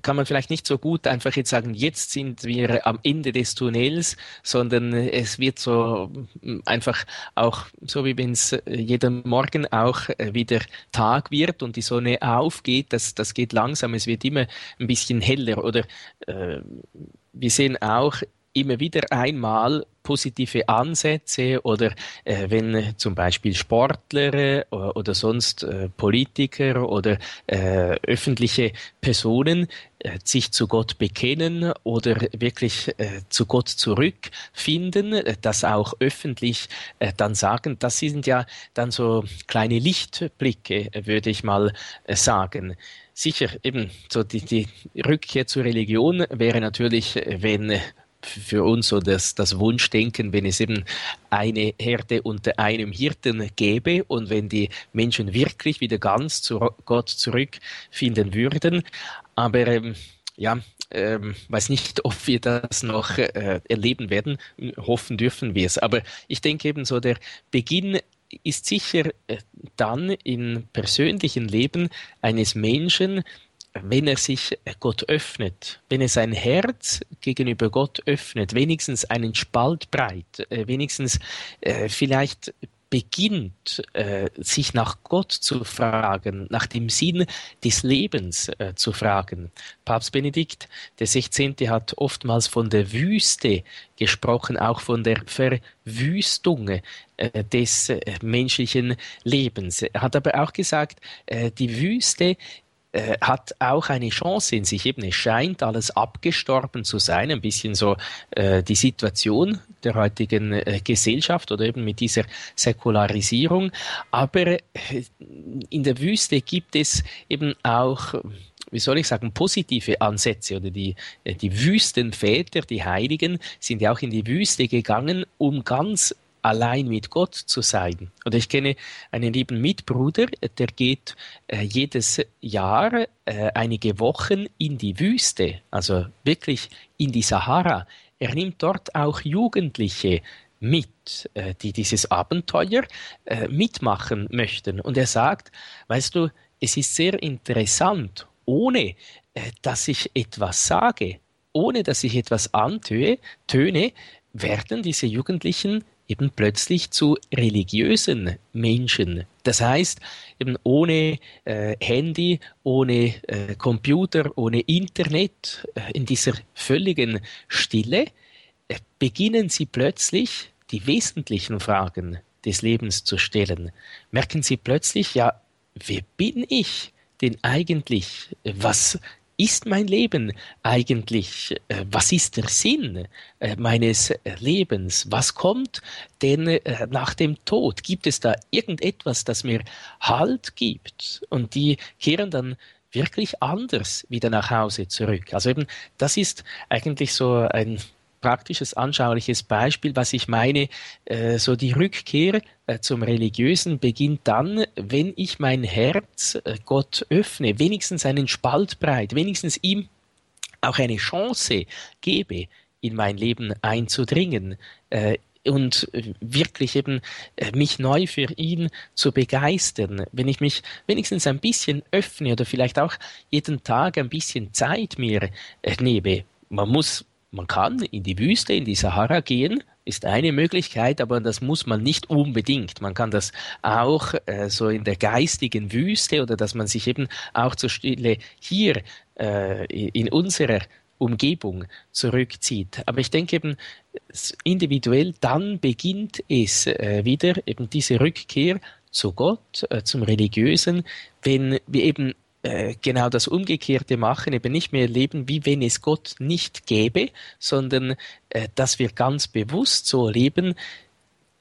kann man vielleicht nicht so gut einfach jetzt sagen, jetzt sind wir am Ende des Tunnels, sondern es wird so mm, einfach auch, so wie wenn es äh, jeden Morgen auch äh, wieder Tag wird und die Sonne aufgeht, das, das geht langsam, es wird immer ein bisschen heller oder äh, wir sehen auch immer wieder einmal positive Ansätze oder äh, wenn äh, zum Beispiel Sportler äh, oder sonst äh, Politiker oder äh, öffentliche Personen äh, sich zu Gott bekennen oder wirklich zu Gott zurückfinden, das auch öffentlich dann sagen, das sind ja dann so kleine Lichtblicke, würde ich mal sagen. Sicher eben so die, die Rückkehr zur Religion wäre natürlich, wenn für uns so das, das Wunschdenken, wenn es eben eine Herde unter einem Hirten gäbe und wenn die Menschen wirklich wieder ganz zu Gott zurückfinden würden. Aber ähm, ja, ähm, weiß nicht, ob wir das noch äh, erleben werden. Hoffen dürfen wir es. Aber ich denke eben so, der Beginn ist sicher äh, dann im persönlichen Leben eines Menschen, wenn er sich Gott öffnet, wenn er sein Herz gegenüber Gott öffnet, wenigstens einen Spalt breit, äh, wenigstens äh, vielleicht beginnt, äh, sich nach Gott zu fragen, nach dem Sinn des Lebens äh, zu fragen. Papst Benedikt der 16. hat oftmals von der Wüste gesprochen, auch von der Verwüstung äh, des äh, menschlichen Lebens. Er hat aber auch gesagt, äh, die Wüste äh, hat auch eine Chance in sich. Eben, es scheint alles abgestorben zu sein, ein bisschen so äh, die Situation der heutigen äh, Gesellschaft oder eben mit dieser Säkularisierung. Aber äh, in der Wüste gibt es eben auch wie soll ich sagen, positive Ansätze oder die, äh, die Wüstenväter, die Heiligen, sind ja auch in die Wüste gegangen, um ganz allein mit Gott zu sein. Und ich kenne einen lieben Mitbruder, der geht äh, jedes Jahr äh, einige Wochen in die Wüste, also wirklich in die Sahara. Er nimmt dort auch Jugendliche mit, äh, die dieses Abenteuer äh, mitmachen möchten. Und er sagt, weißt du, es ist sehr interessant, ohne äh, dass ich etwas sage, ohne dass ich etwas antöne, töne, werden diese Jugendlichen eben plötzlich zu religiösen Menschen. Das heißt, eben ohne äh, Handy, ohne äh, Computer, ohne Internet, äh, in dieser völligen Stille, äh, beginnen sie plötzlich die wesentlichen Fragen des Lebens zu stellen. Merken sie plötzlich, ja, wer bin ich denn eigentlich? Was ist mein Leben eigentlich? Äh, was ist der Sinn äh, meines Lebens? Was kommt denn äh, nach dem Tod? Gibt es da irgendetwas, das mir Halt gibt? Und die kehren dann wirklich anders wieder nach Hause zurück. Also eben, das ist eigentlich so ein praktisches, anschauliches Beispiel, was ich meine, äh, so die Rückkehr äh, zum Religiösen beginnt dann, wenn ich mein Herz äh, Gott öffne, wenigstens einen Spalt breit, wenigstens ihm auch eine Chance gebe, in mein Leben einzudringen äh, und wirklich eben äh, mich neu für ihn zu begeistern, wenn ich mich wenigstens ein bisschen öffne oder vielleicht auch jeden Tag ein bisschen Zeit mir äh, nehme. Man muss man kann in die Wüste, in die Sahara gehen, ist eine Möglichkeit, aber das muss man nicht unbedingt. Man kann das auch äh, so in der geistigen Wüste oder dass man sich eben auch zur Stille hier äh, in unserer Umgebung zurückzieht. Aber ich denke eben, individuell dann beginnt es äh, wieder eben diese Rückkehr zu Gott, äh, zum Religiösen, wenn wir eben äh, genau das Umgekehrte machen, eben nicht mehr leben, wie wenn es Gott nicht gäbe, sondern äh, dass wir ganz bewusst so leben,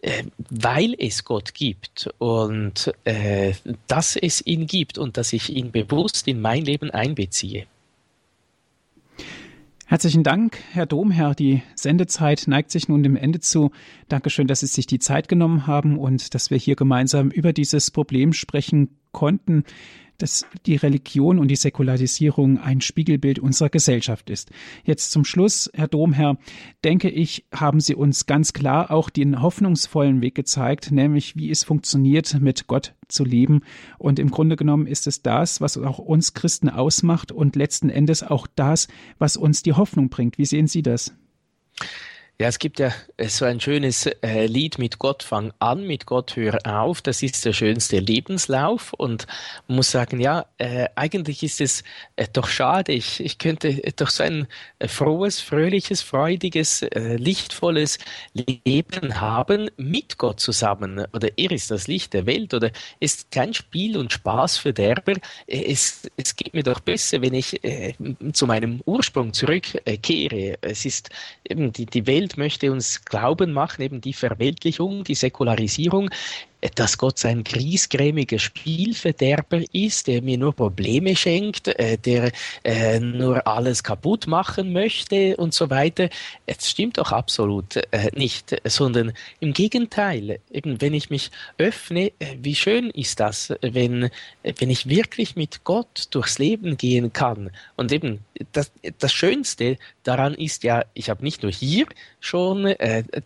äh, weil es Gott gibt und äh, dass es ihn gibt und dass ich ihn bewusst in mein Leben einbeziehe. Herzlichen Dank, Herr Domherr. Die Sendezeit neigt sich nun dem Ende zu. Dankeschön, dass Sie sich die Zeit genommen haben und dass wir hier gemeinsam über dieses Problem sprechen konnten dass die Religion und die Säkularisierung ein Spiegelbild unserer Gesellschaft ist. Jetzt zum Schluss, Herr Domherr, denke ich, haben Sie uns ganz klar auch den hoffnungsvollen Weg gezeigt, nämlich wie es funktioniert, mit Gott zu leben. Und im Grunde genommen ist es das, was auch uns Christen ausmacht und letzten Endes auch das, was uns die Hoffnung bringt. Wie sehen Sie das? Ja, es gibt ja äh, so ein schönes äh, Lied mit Gott fang an, mit Gott hör auf. Das ist der schönste Lebenslauf und man muss sagen, ja, äh, eigentlich ist es doch schade. Ich, ich könnte doch so ein frohes, fröhliches, freudiges, lichtvolles Leben haben mit Gott zusammen. Oder er ist das Licht der Welt oder ist kein Spiel und Spaß für Derber. Es, es geht mir doch besser, wenn ich zu meinem Ursprung zurückkehre. Es ist eben die, die Welt Welt möchte uns glauben machen, eben die Verweltlichung, die Säkularisierung, dass Gott ein griesgrämiger Spielverderber ist, der mir nur Probleme schenkt, äh, der äh, nur alles kaputt machen möchte und so weiter. Es stimmt doch absolut äh, nicht, sondern im Gegenteil, eben wenn ich mich öffne, wie schön ist das, wenn, wenn ich wirklich mit Gott durchs Leben gehen kann. Und eben das, das Schönste daran ist ja, ich habe nicht nur hier schon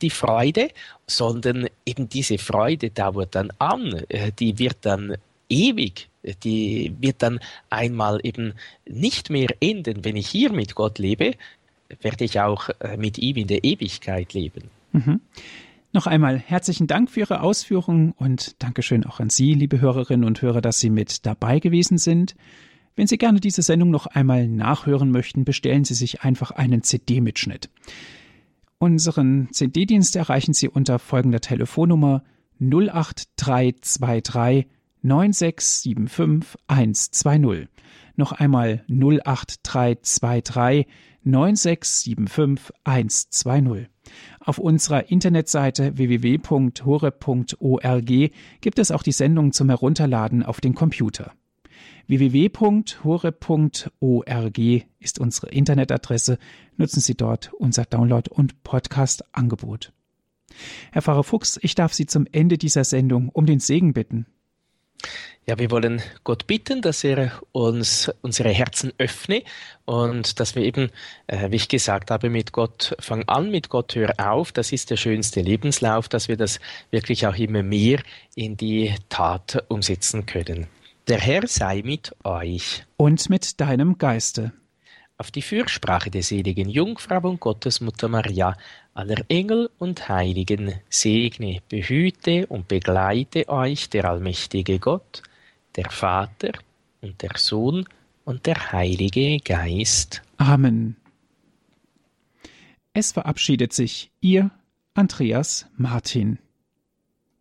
die Freude, sondern eben diese Freude dauert dann an, äh, die wird dann ewig, die wird dann einmal eben nicht mehr enden. Wenn ich hier mit Gott lebe, werde ich auch äh, mit ihm in der Ewigkeit leben. Mhm. Noch einmal herzlichen Dank für Ihre Ausführungen und Dankeschön auch an Sie, liebe Hörerinnen und Hörer, dass Sie mit dabei gewesen sind. Wenn Sie gerne diese Sendung noch einmal nachhören möchten, bestellen Sie sich einfach einen CD-Mitschnitt. Unseren CD-Dienst erreichen Sie unter folgender Telefonnummer 08323 9675 120. Noch einmal 08323 9675 120. Auf unserer Internetseite www.hore.org gibt es auch die Sendung zum Herunterladen auf den Computer www.hore.org ist unsere Internetadresse. Nutzen Sie dort unser Download- und Podcast-Angebot. Herr Pfarrer Fuchs, ich darf Sie zum Ende dieser Sendung um den Segen bitten. Ja, wir wollen Gott bitten, dass er uns unsere Herzen öffne und dass wir eben, äh, wie ich gesagt habe, mit Gott, fang an, mit Gott hör auf, das ist der schönste Lebenslauf, dass wir das wirklich auch immer mehr in die Tat umsetzen können. Der Herr sei mit euch. Und mit deinem Geiste. Auf die Fürsprache der seligen Jungfrau und Gottesmutter Maria, aller Engel und Heiligen, segne, behüte und begleite euch der allmächtige Gott, der Vater und der Sohn und der Heilige Geist. Amen. Es verabschiedet sich Ihr Andreas Martin.